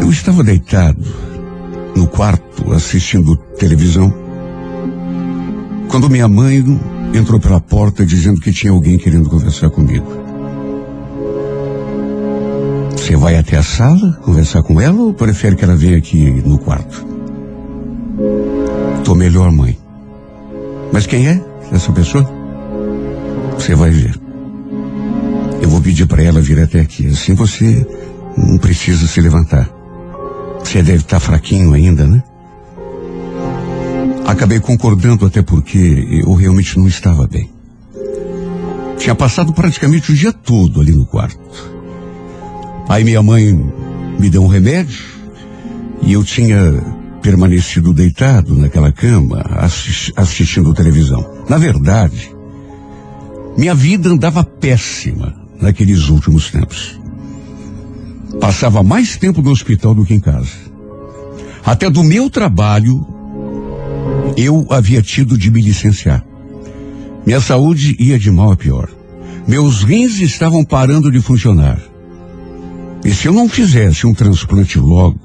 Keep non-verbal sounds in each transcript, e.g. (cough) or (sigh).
Eu estava deitado no quarto assistindo televisão quando minha mãe entrou pela porta dizendo que tinha alguém querendo conversar comigo. Você vai até a sala conversar com ela ou prefere que ela venha aqui no quarto? Tô melhor, mãe. Mas quem é essa pessoa? Você vai ver. Eu vou pedir para ela vir até aqui. Assim você não precisa se levantar. Você deve estar fraquinho ainda, né? Acabei concordando até porque eu realmente não estava bem. Tinha passado praticamente o dia todo ali no quarto. Aí minha mãe me deu um remédio e eu tinha permanecido deitado naquela cama assis- assistindo televisão. Na verdade, minha vida andava péssima naqueles últimos tempos. Passava mais tempo no hospital do que em casa. Até do meu trabalho, eu havia tido de me licenciar. Minha saúde ia de mal a pior. Meus rins estavam parando de funcionar. E se eu não fizesse um transplante logo,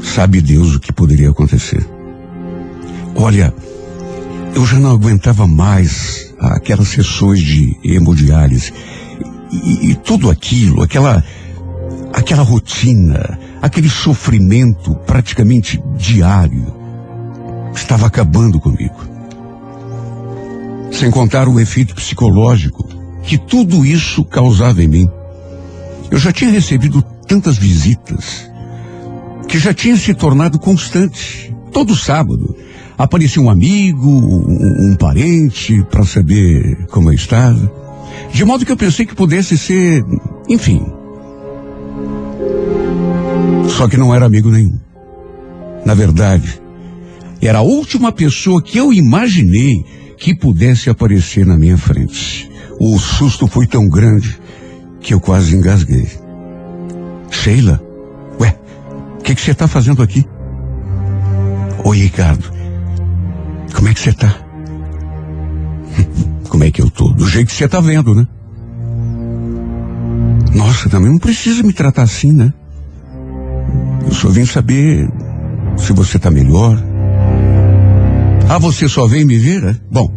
sabe Deus o que poderia acontecer. Olha, eu já não aguentava mais aquelas sessões de hemodiálise e, e tudo aquilo, aquela aquela rotina, aquele sofrimento praticamente diário estava acabando comigo. Sem contar o efeito psicológico que tudo isso causava em mim. Eu já tinha recebido tantas visitas que já tinha se tornado constante. Todo sábado aparecia um amigo, um, um parente para saber como eu estava. De modo que eu pensei que pudesse ser, enfim. Só que não era amigo nenhum. Na verdade, era a última pessoa que eu imaginei que pudesse aparecer na minha frente. O susto foi tão grande que eu quase engasguei. Sheila, ué, o que você está fazendo aqui? Oi, Ricardo. Como é que você tá? (laughs) Como é que eu tô? Do jeito que você tá vendo, né? Nossa, também não precisa me tratar assim, né? Eu só vim saber se você tá melhor. Ah, você só veio me ver, é? Bom,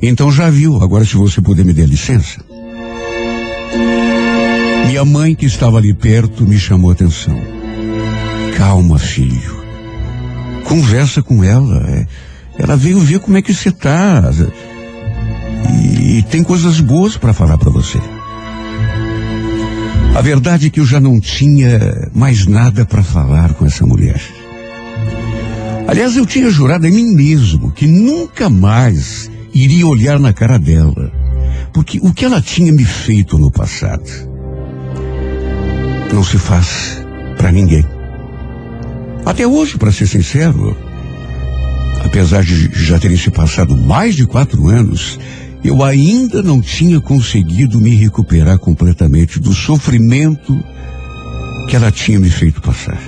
então já viu. Agora se você puder me dar licença. Minha mãe, que estava ali perto, me chamou a atenção. Calma, filho. Conversa com ela. é. Ela veio ver como é que você tá. E, e tem coisas boas para falar para você. A verdade é que eu já não tinha mais nada para falar com essa mulher. Aliás, eu tinha jurado em mim mesmo que nunca mais iria olhar na cara dela. Porque o que ela tinha me feito no passado não se faz para ninguém. Até hoje, para ser sincero, apesar de já terem se passado mais de quatro anos, eu ainda não tinha conseguido me recuperar completamente do sofrimento que ela tinha me feito passar.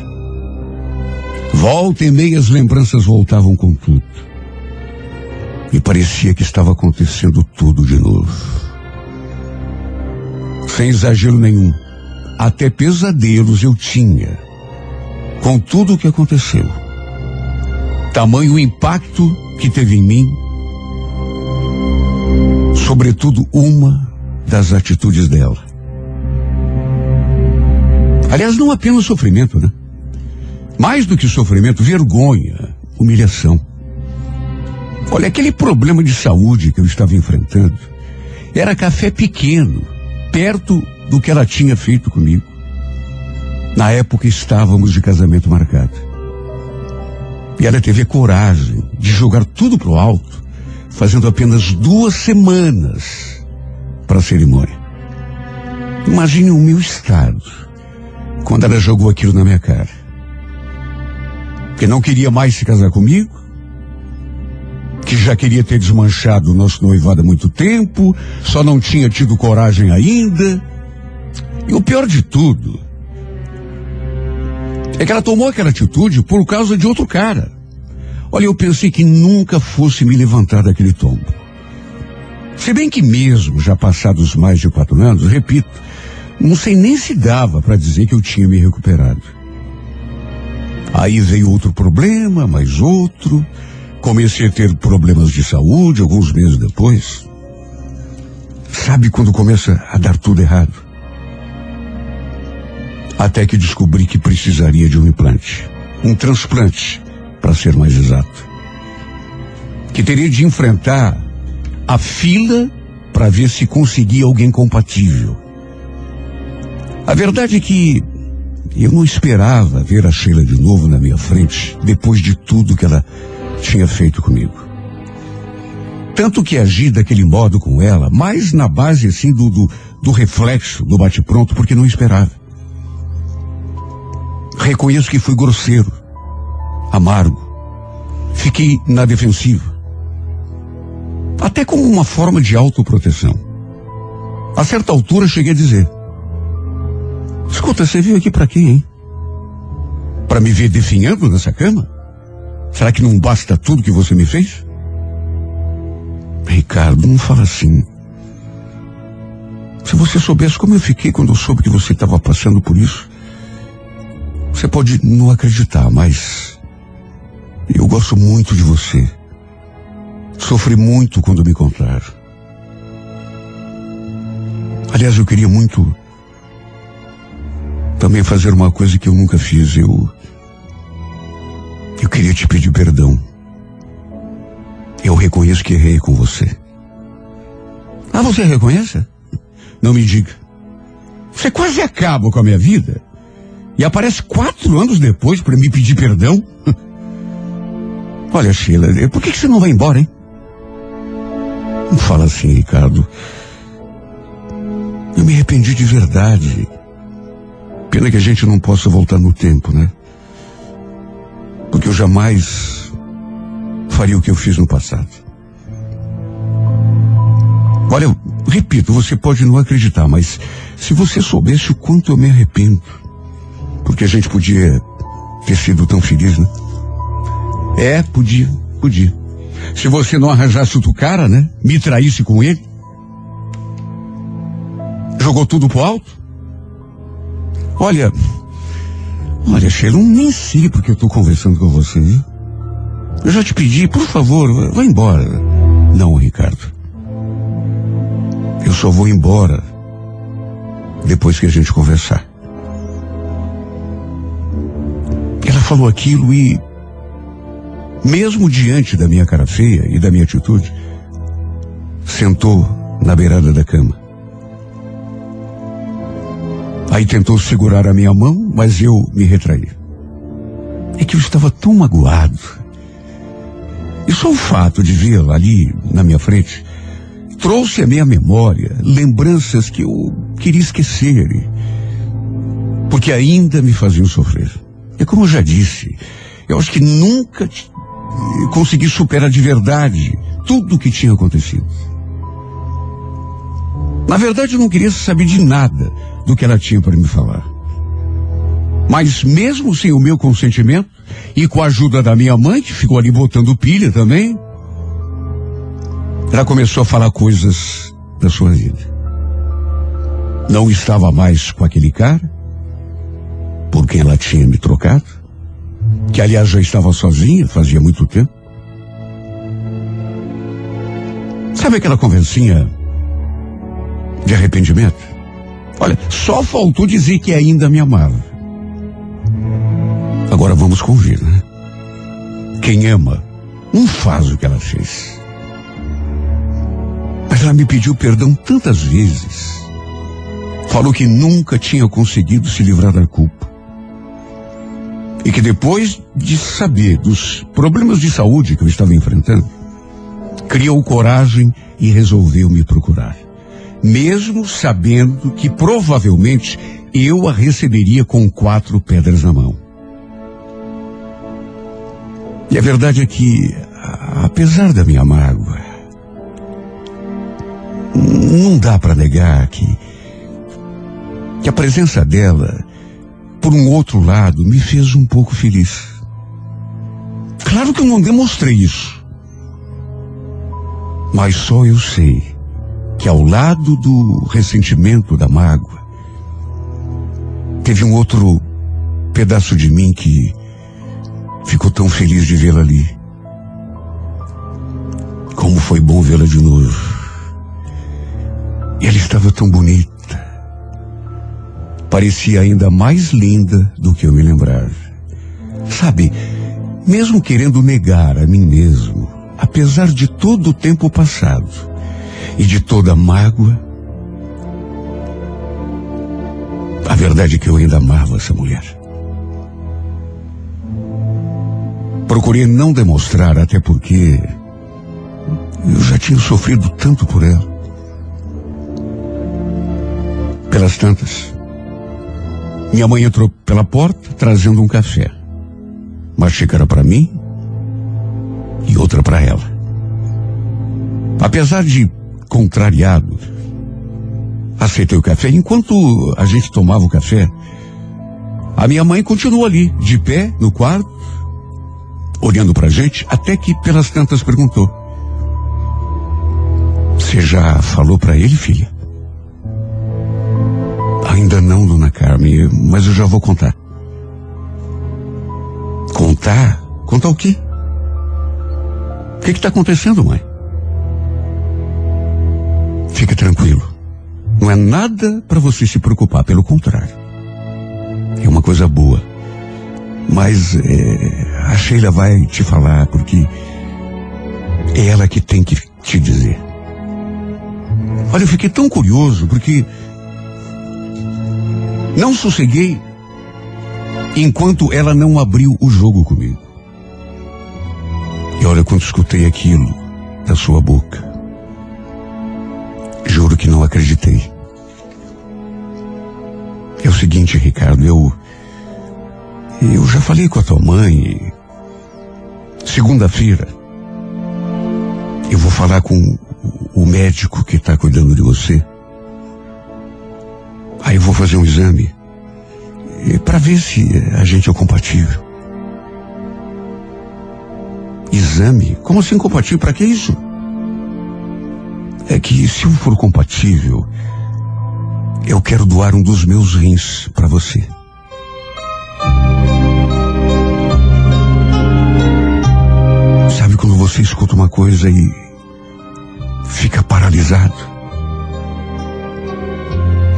Volta e meia as lembranças voltavam com tudo. E parecia que estava acontecendo tudo de novo. Sem exagero nenhum, até pesadelos eu tinha com tudo o que aconteceu. Tamanho impacto que teve em mim, sobretudo uma das atitudes dela. Aliás, não apenas sofrimento, né? Mais do que sofrimento, vergonha, humilhação. Olha, aquele problema de saúde que eu estava enfrentando era café pequeno, perto do que ela tinha feito comigo. Na época estávamos de casamento marcado. E ela teve a coragem de jogar tudo pro alto, fazendo apenas duas semanas para a cerimônia. Imagine o meu estado quando ela jogou aquilo na minha cara. Que não queria mais se casar comigo, que já queria ter desmanchado o nosso noivado há muito tempo, só não tinha tido coragem ainda. E o pior de tudo é que ela tomou aquela atitude por causa de outro cara. Olha, eu pensei que nunca fosse me levantar daquele tombo. Se bem que mesmo já passados mais de quatro anos, repito, não sei nem se dava para dizer que eu tinha me recuperado. Aí veio outro problema, mais outro. Comecei a ter problemas de saúde alguns meses depois. Sabe quando começa a dar tudo errado? Até que descobri que precisaria de um implante. Um transplante, para ser mais exato. Que teria de enfrentar a fila para ver se conseguia alguém compatível. A verdade é que eu não esperava ver a Sheila de novo na minha frente depois de tudo que ela tinha feito comigo. Tanto que agi daquele modo com ela, mais na base assim do, do, do reflexo, do bate-pronto, porque não esperava. Reconheço que fui grosseiro, amargo. Fiquei na defensiva. Até como uma forma de autoproteção. A certa altura cheguei a dizer: Escuta, você veio aqui para quê, hein? Para me ver definhando nessa cama? Será que não basta tudo que você me fez? Ricardo, não fala assim. Se você soubesse como eu fiquei quando eu soube que você estava passando por isso, você pode não acreditar, mas eu gosto muito de você. Sofri muito quando me contaram. Aliás, eu queria muito também fazer uma coisa que eu nunca fiz. Eu. Eu queria te pedir perdão. Eu reconheço que errei com você. Ah, você reconhece? Não me diga. Você quase acaba com a minha vida e aparece quatro anos depois para me pedir perdão? (laughs) Olha, Sheila, por que, você não vai embora, hein? Não fala assim, Ricardo. Eu me arrependi de verdade. Pena que a gente não possa voltar no tempo, né? Porque eu jamais faria o que eu fiz no passado. Olha, eu repito, você pode não acreditar, mas se você soubesse o quanto eu me arrependo, porque a gente podia ter sido tão feliz, né? É, podia, podia. Se você não arranjasse outro cara, né? Me traísse com ele. Jogou tudo pro alto. Olha, olha, Sheila, eu nem sei porque eu tô conversando com você, viu? Eu já te pedi, por favor, vá embora. Não, Ricardo. Eu só vou embora depois que a gente conversar. Ela falou aquilo e, mesmo diante da minha cara feia e da minha atitude, sentou na beirada da cama. Aí tentou segurar a minha mão, mas eu me retraí. É que eu estava tão magoado. E só o fato de vê-la ali na minha frente trouxe à minha memória lembranças que eu queria esquecer, porque ainda me faziam sofrer. É como eu já disse, eu acho que nunca consegui superar de verdade tudo o que tinha acontecido. Na verdade, eu não queria saber de nada do que ela tinha para me falar. Mas mesmo sem o meu consentimento e com a ajuda da minha mãe, que ficou ali botando pilha também, ela começou a falar coisas da sua vida. Não estava mais com aquele cara, por quem ela tinha me trocado, que aliás já estava sozinha, fazia muito tempo. Sabe aquela conversinha de arrependimento? Olha, só faltou dizer que ainda me amava. Agora vamos convir, né? Quem ama não faz o que ela fez. Mas ela me pediu perdão tantas vezes. Falou que nunca tinha conseguido se livrar da culpa. E que depois de saber dos problemas de saúde que eu estava enfrentando, criou coragem e resolveu me procurar. mesmo sabendo que provavelmente eu a receberia com quatro pedras na mão. E a verdade é que, apesar da minha mágoa, não dá para negar que, que a presença dela, por um outro lado, me fez um pouco feliz. Claro que eu não demonstrei isso. Mas só eu sei que ao lado do ressentimento, da mágoa, teve um outro pedaço de mim que ficou tão feliz de vê-la ali. Como foi bom vê-la de novo. E ela estava tão bonita. Parecia ainda mais linda do que eu me lembrava. Sabe, mesmo querendo negar a mim mesmo, apesar de todo o tempo passado e de toda a mágoa, a verdade é que eu ainda amava essa mulher. Procurei não demonstrar, até porque eu já tinha sofrido tanto por ela. Pelas tantas, minha mãe entrou pela porta trazendo um café. Uma xícara para mim e outra para ela. Apesar de contrariado, aceitei o café. Enquanto a gente tomava o café, a minha mãe continuou ali, de pé, no quarto, olhando para a gente, até que pelas tantas perguntou: Você já falou para ele, filha? Ainda não, dona Carmen, mas eu já vou contar. Contar? Contar o quê? O que está acontecendo, mãe? Fica tranquilo. Não é nada para você se preocupar, pelo contrário. É uma coisa boa. Mas é, a Sheila vai te falar porque é ela que tem que te dizer. Olha, eu fiquei tão curioso porque não sosseguei enquanto ela não abriu o jogo comigo. E olha quando escutei aquilo da sua boca. Juro que não acreditei. É o seguinte, Ricardo, eu. Eu já falei com a tua mãe. Segunda-feira. Eu vou falar com o médico que está cuidando de você. Aí eu vou fazer um exame para ver se a gente é compatível. Exame? Como assim compatível? Para que isso? É que se eu for compatível, eu quero doar um dos meus rins para você. Sabe quando você escuta uma coisa e fica paralisado?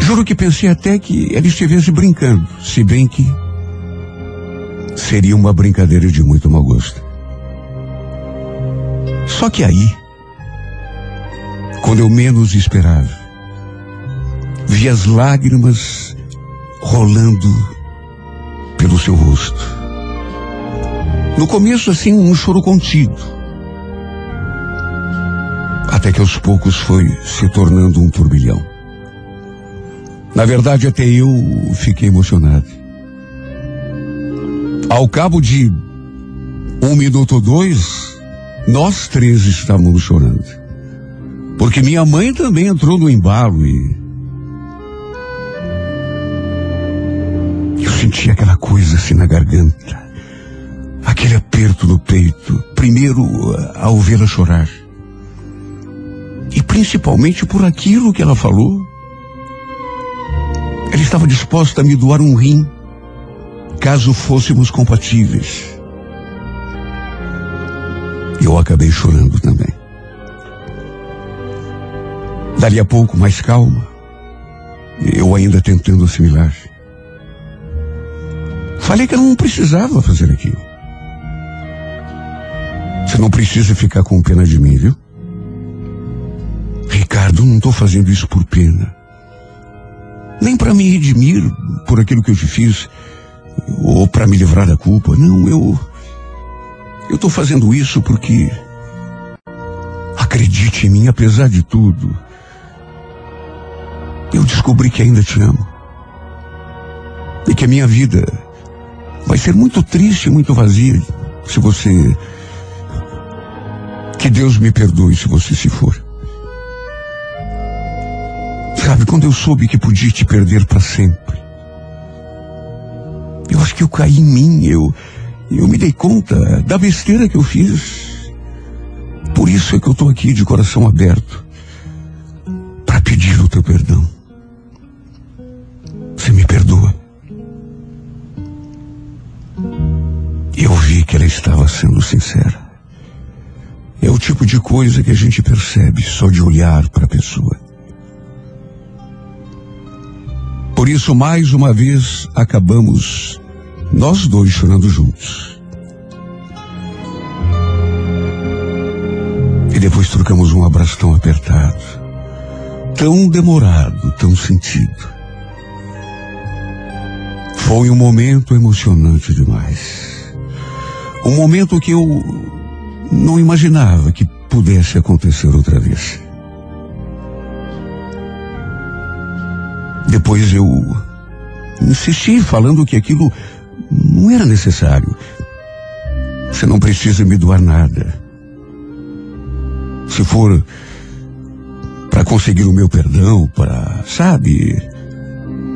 Juro que pensei até que ele estivesse brincando, se bem que seria uma brincadeira de muito mau gosto. Só que aí, quando eu menos esperava, vi as lágrimas rolando pelo seu rosto. No começo, assim, um choro contido. Até que aos poucos foi se tornando um turbilhão. Na verdade, até eu fiquei emocionado. Ao cabo de um minuto ou dois, nós três estávamos chorando. Porque minha mãe também entrou no embalo e. Eu senti aquela coisa assim na garganta. Aquele aperto no peito. Primeiro, ao vê-la chorar. E principalmente por aquilo que ela falou estava disposta a me doar um rim, caso fôssemos compatíveis. Eu acabei chorando também. Dali a pouco, mais calma, eu ainda tentando assimilar. Falei que eu não precisava fazer aquilo. Você não precisa ficar com pena de mim, viu? Ricardo, não estou fazendo isso por pena nem para me redimir por aquilo que eu te fiz, ou para me livrar da culpa. Não, eu. Eu estou fazendo isso porque. Acredite em mim, apesar de tudo. eu descobri que ainda te amo. E que a minha vida vai ser muito triste, muito vazia se você. Que Deus me perdoe se você se for. Sabe, quando eu soube que podia te perder para sempre, eu acho que eu caí em mim, eu, eu me dei conta da besteira que eu fiz. Por isso é que eu estou aqui de coração aberto para pedir o teu perdão. Você me perdoa. Eu vi que ela estava sendo sincera. É o tipo de coisa que a gente percebe só de olhar para a pessoa. Por isso, mais uma vez, acabamos nós dois chorando juntos. E depois trocamos um abraço tão apertado, tão demorado, tão sentido. Foi um momento emocionante demais. Um momento que eu não imaginava que pudesse acontecer outra vez. Depois eu insisti falando que aquilo não era necessário. Você não precisa me doar nada. Se for para conseguir o meu perdão, para, sabe?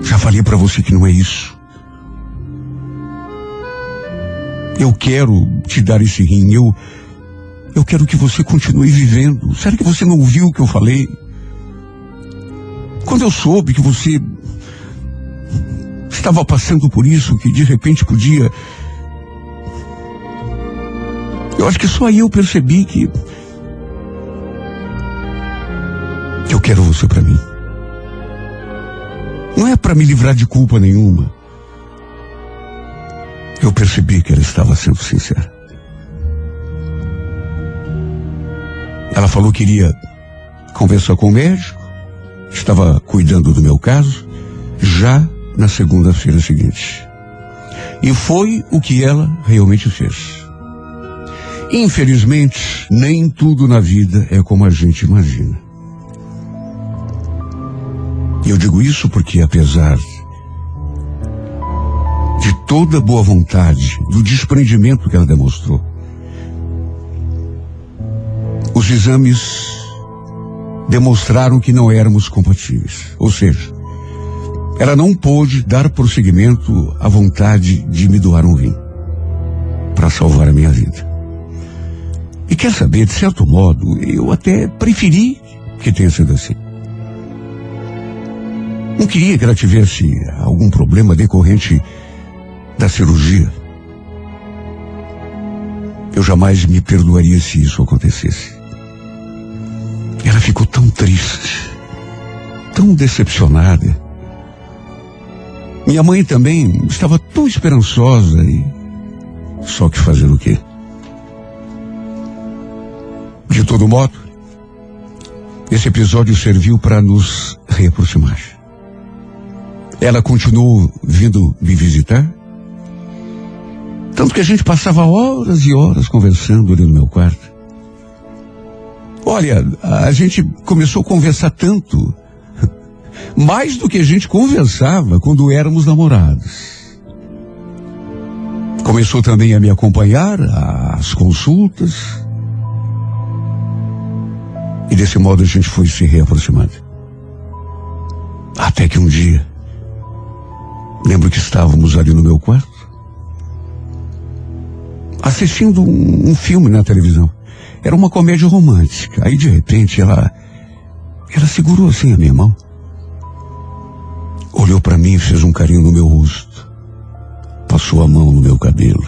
Já falei para você que não é isso. Eu quero te dar esse rim, eu eu quero que você continue vivendo. Será que você não ouviu o que eu falei? Quando eu soube que você estava passando por isso, que de repente podia. Eu acho que só aí eu percebi que. que eu quero você para mim. Não é para me livrar de culpa nenhuma. Eu percebi que ela estava sendo sincera. Ela falou que iria conversar com o médico, estava cuidando do meu caso, já na segunda-feira seguinte. E foi o que ela realmente fez. Infelizmente, nem tudo na vida é como a gente imagina. E eu digo isso porque, apesar de toda boa vontade, do desprendimento que ela demonstrou, os exames demonstraram que não éramos compatíveis. Ou seja, ela não pôde dar prosseguimento à vontade de me doar um rim para salvar a minha vida. E quer saber, de certo modo, eu até preferi que tenha sido assim. Não queria que ela tivesse algum problema decorrente da cirurgia. Eu jamais me perdoaria se isso acontecesse. Ela ficou tão triste, tão decepcionada. Minha mãe também estava tão esperançosa e. Só que fazer o quê? De todo modo, esse episódio serviu para nos reaproximar. Ela continuou vindo me visitar. Tanto que a gente passava horas e horas conversando ali no meu quarto. Olha, a gente começou a conversar tanto (laughs) mais do que a gente conversava quando éramos namorados. Começou também a me acompanhar às consultas. E desse modo a gente foi se reaproximando. Até que um dia, lembro que estávamos ali no meu quarto, assistindo um, um filme na televisão. Era uma comédia romântica. Aí de repente ela, ela segurou assim a minha mão olhou para mim e fez um carinho no meu rosto. Passou a mão no meu cabelo.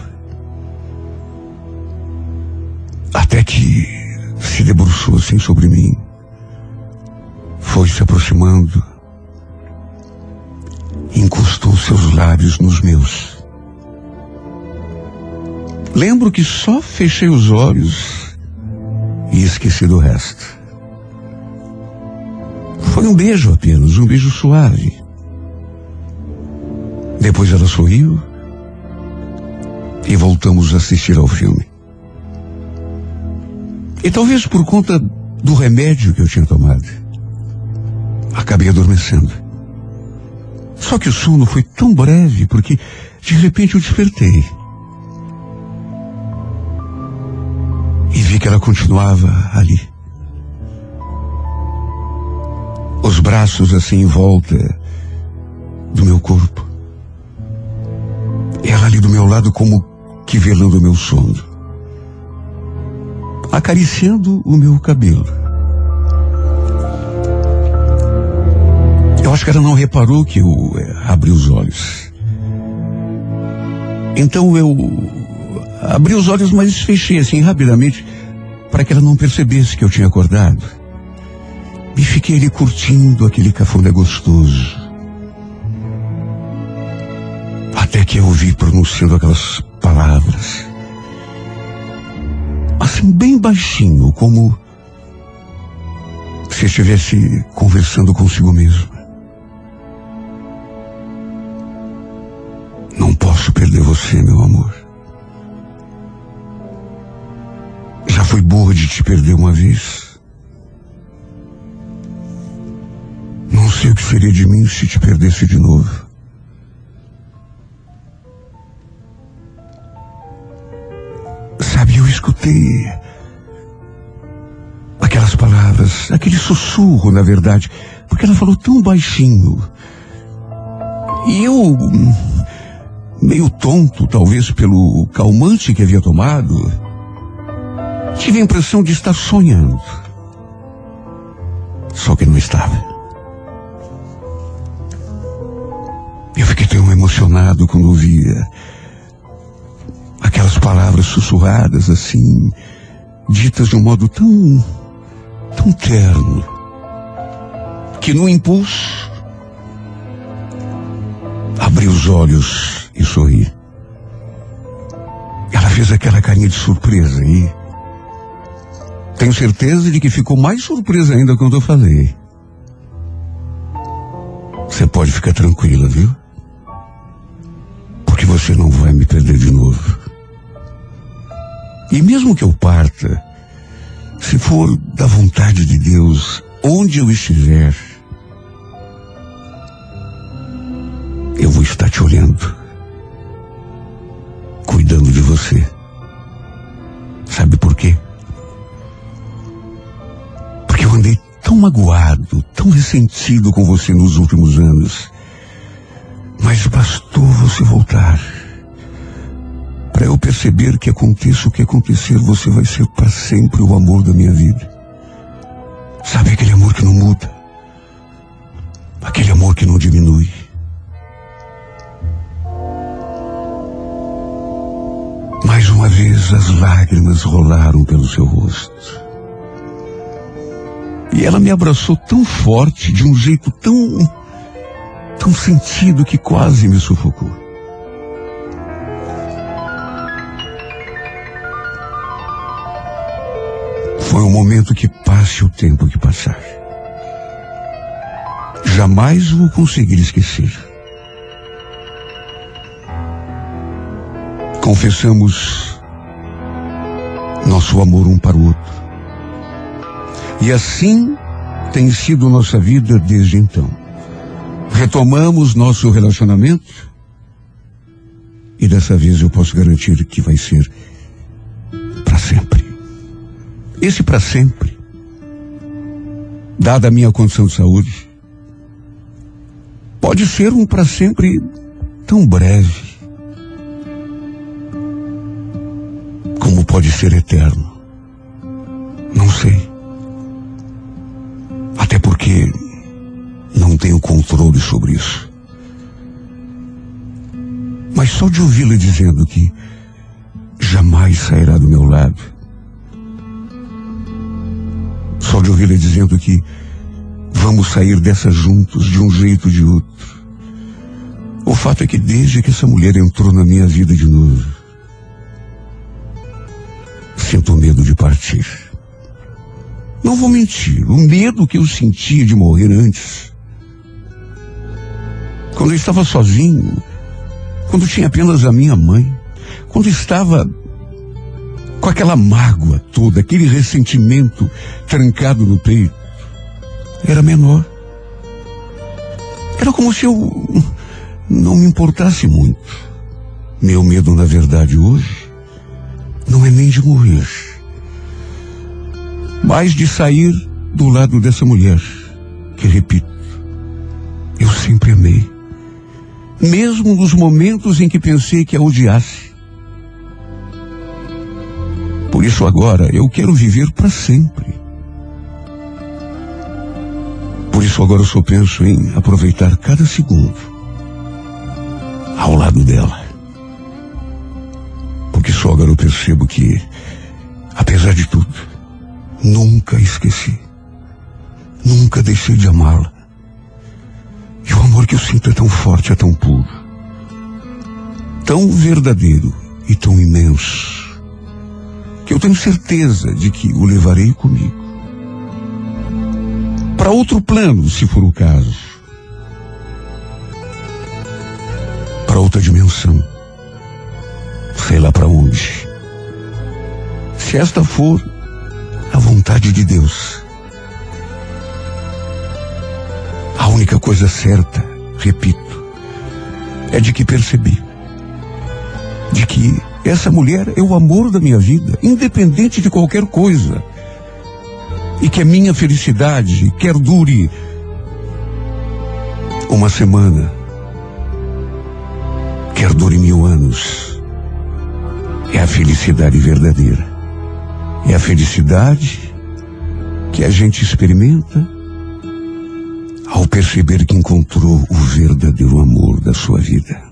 Até que se debruçou assim sobre mim. Foi se aproximando. Encostou seus lábios nos meus. Lembro que só fechei os olhos e esqueci do resto. Foi um beijo apenas, um beijo suave. Depois ela sorriu e voltamos a assistir ao filme. E talvez por conta do remédio que eu tinha tomado, acabei adormecendo. Só que o sono foi tão breve porque de repente eu despertei. E vi que ela continuava ali. Os braços assim em volta do meu corpo. Ela ali do meu lado como que velando o meu sono. Acariciando o meu cabelo. Eu acho que ela não reparou que eu é, abri os olhos. Então eu abri os olhos, mas fechei assim rapidamente para que ela não percebesse que eu tinha acordado. E fiquei ali curtindo aquele cafundé gostoso. Até que eu ouvi pronunciando aquelas palavras. Assim, bem baixinho, como se estivesse conversando consigo mesmo. Não posso perder você, meu amor. Já fui burro de te perder uma vez. Não sei o que seria de mim se te perdesse de novo. Sabe, eu escutei aquelas palavras, aquele sussurro, na verdade, porque ela falou tão baixinho. E eu meio tonto, talvez pelo calmante que havia tomado, tive a impressão de estar sonhando. Só que não estava. Eu fiquei tão emocionado quando ouvia aquelas palavras sussurradas assim, ditas de um modo tão, tão terno, que no impulso abri os olhos e sorri. Ela fez aquela carinha de surpresa e tenho certeza de que ficou mais surpresa ainda quando eu falei. Você pode ficar tranquila, viu? Porque você não vai me perder de novo. E mesmo que eu parta, se for da vontade de Deus, onde eu estiver, eu vou estar te olhando cuidando de você. Magoado, tão ressentido com você nos últimos anos. Mas bastou você voltar. Para eu perceber que aconteça o que acontecer, você vai ser para sempre o amor da minha vida. Sabe aquele amor que não muda? Aquele amor que não diminui. Mais uma vez as lágrimas rolaram pelo seu rosto. E ela me abraçou tão forte, de um jeito tão. tão sentido que quase me sufocou. Foi um momento que passe o tempo que passar. Jamais vou conseguir esquecer. confessamos nosso amor um para o outro. E assim tem sido nossa vida desde então. Retomamos nosso relacionamento e dessa vez eu posso garantir que vai ser para sempre. Esse para sempre, dada a minha condição de saúde, pode ser um para sempre tão breve como pode ser eterno? Não sei. Até porque não tenho controle sobre isso. Mas só de ouvi-la dizendo que jamais sairá do meu lado. Só de ouvi-la dizendo que vamos sair dessa juntos de um jeito ou de outro. O fato é que desde que essa mulher entrou na minha vida de novo, sinto medo de partir. Não vou mentir, o medo que eu sentia de morrer antes. Quando eu estava sozinho, quando tinha apenas a minha mãe, quando estava com aquela mágoa toda, aquele ressentimento trancado no peito, era menor. Era como se eu não me importasse muito. Meu medo, na verdade, hoje, não é nem de morrer, mas de sair do lado dessa mulher, que repito, eu sempre amei. Mesmo nos momentos em que pensei que a odiasse. Por isso agora eu quero viver para sempre. Por isso agora eu só penso em aproveitar cada segundo ao lado dela. Porque só agora eu percebo que, apesar de tudo, nunca esqueci. Nunca deixei de amá-la. E o amor que eu sinto é tão forte, é tão puro, tão verdadeiro e tão imenso, que eu tenho certeza de que o levarei comigo. Para outro plano, se for o caso. Para outra dimensão. Sei lá para onde. Se esta for a vontade de Deus. A única coisa certa, repito, é de que percebi. De que essa mulher é o amor da minha vida, independente de qualquer coisa. E que a minha felicidade, quer dure uma semana, quer dure mil anos, é a felicidade verdadeira. É a felicidade que a gente experimenta ao perceber que encontrou o verdadeiro amor da sua vida.